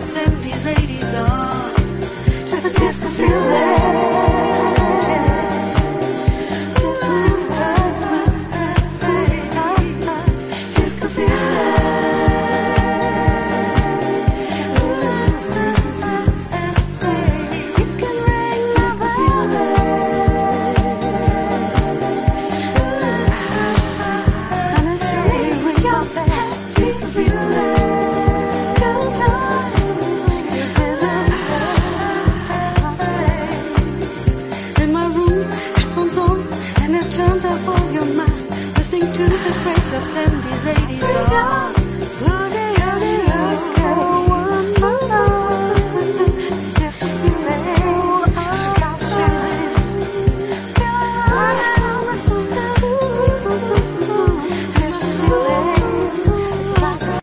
absentees the 70s, 80s, all